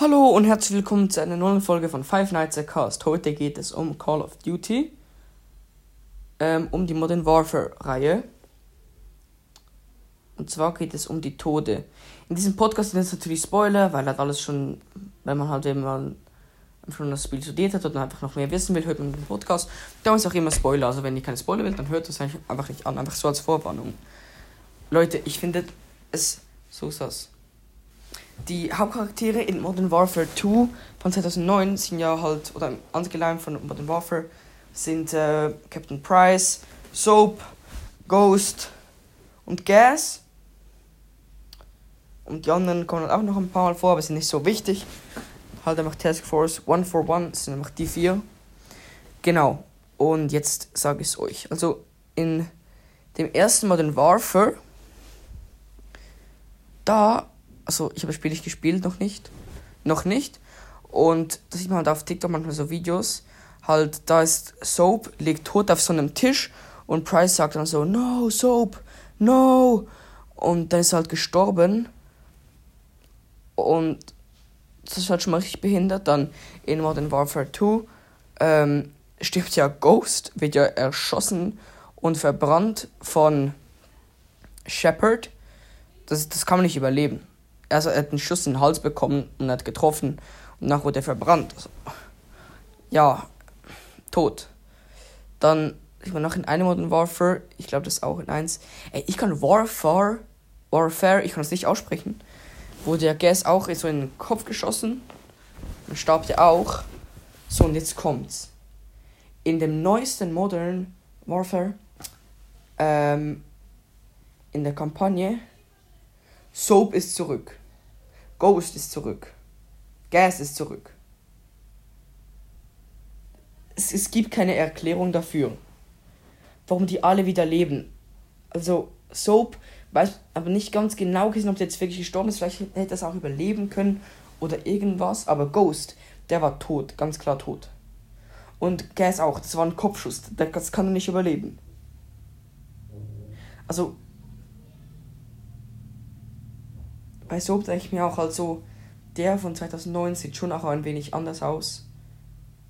Hallo und herzlich willkommen zu einer neuen Folge von Five Nights at Cast. Heute geht es um Call of Duty, ähm, um die Modern Warfare Reihe. Und zwar geht es um die Tode. In diesem Podcast sind es natürlich Spoiler, weil halt alles schon, wenn man halt immer schon das Spiel studiert hat und einfach noch mehr wissen will, hört man den Podcast. Da ist auch immer Spoiler. Also wenn ihr keine Spoiler will, dann hört das einfach nicht an. Einfach so als Vorwarnung. Leute, ich finde es so sass die Hauptcharaktere in Modern Warfare 2 von 2009 sind ja halt, oder angeleimt von Modern Warfare, sind äh, Captain Price, Soap, Ghost und Gas. Und die anderen kommen halt auch noch ein paar Mal vor, aber sind nicht so wichtig. Halt einfach Task Force 141 sind einfach die vier. Genau. Und jetzt sage ich es euch. Also in dem ersten Modern Warfare, da also ich habe das Spiel nicht gespielt, noch nicht. Noch nicht. Und da sieht man halt auf TikTok manchmal so Videos. Halt, da ist Soap, liegt tot auf so einem Tisch und Price sagt dann so, no, Soap, no. Und dann ist er halt gestorben. Und das ist halt schon mal richtig behindert. Dann in Modern Warfare 2 ähm, stirbt ja Ghost, wird ja erschossen und verbrannt von Shepard. Das, das kann man nicht überleben also er hat einen Schuss in den Hals bekommen und hat getroffen und danach wurde er verbrannt. Also, ja, tot. Dann, ich war noch in einem Modern Warfare, ich glaube das auch in eins. Ey, ich kann Warfare, Warfare, ich kann es nicht aussprechen. Wurde der Gas auch so in den Kopf geschossen. Dann starb der auch. So, und jetzt kommt's. In dem neuesten Modern Warfare, ähm, in der Kampagne, Soap ist zurück. Ghost ist zurück. Gas ist zurück. Es, es gibt keine Erklärung dafür, warum die alle wieder leben. Also Soap weiß aber nicht ganz genau ob der jetzt wirklich gestorben ist. Vielleicht hätte er es auch überleben können oder irgendwas. Aber Ghost, der war tot, ganz klar tot. Und Gas auch, das war ein Kopfschuss. Das kann er nicht überleben. Also bei Soap denke ich mir auch halt so, der von 2009 sieht schon auch ein wenig anders aus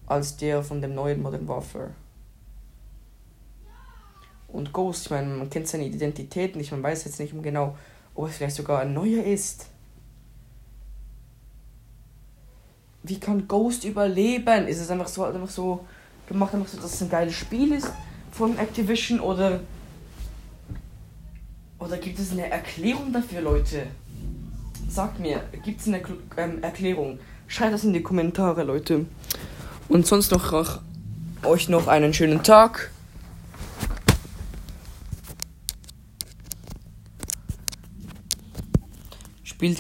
als der von dem neuen Modern Warfare. Und Ghost, ich meine, man kennt seine Identität nicht, man weiß jetzt nicht genau, ob es vielleicht sogar ein neuer ist. Wie kann Ghost überleben? Ist es einfach so, einfach so gemacht, einfach so, dass es ein geiles Spiel ist von Activision oder oder gibt es eine Erklärung dafür, Leute? Sagt mir, gibt es eine ähm, Erklärung? Schreibt das in die Kommentare, Leute. Und sonst noch euch noch einen schönen Tag.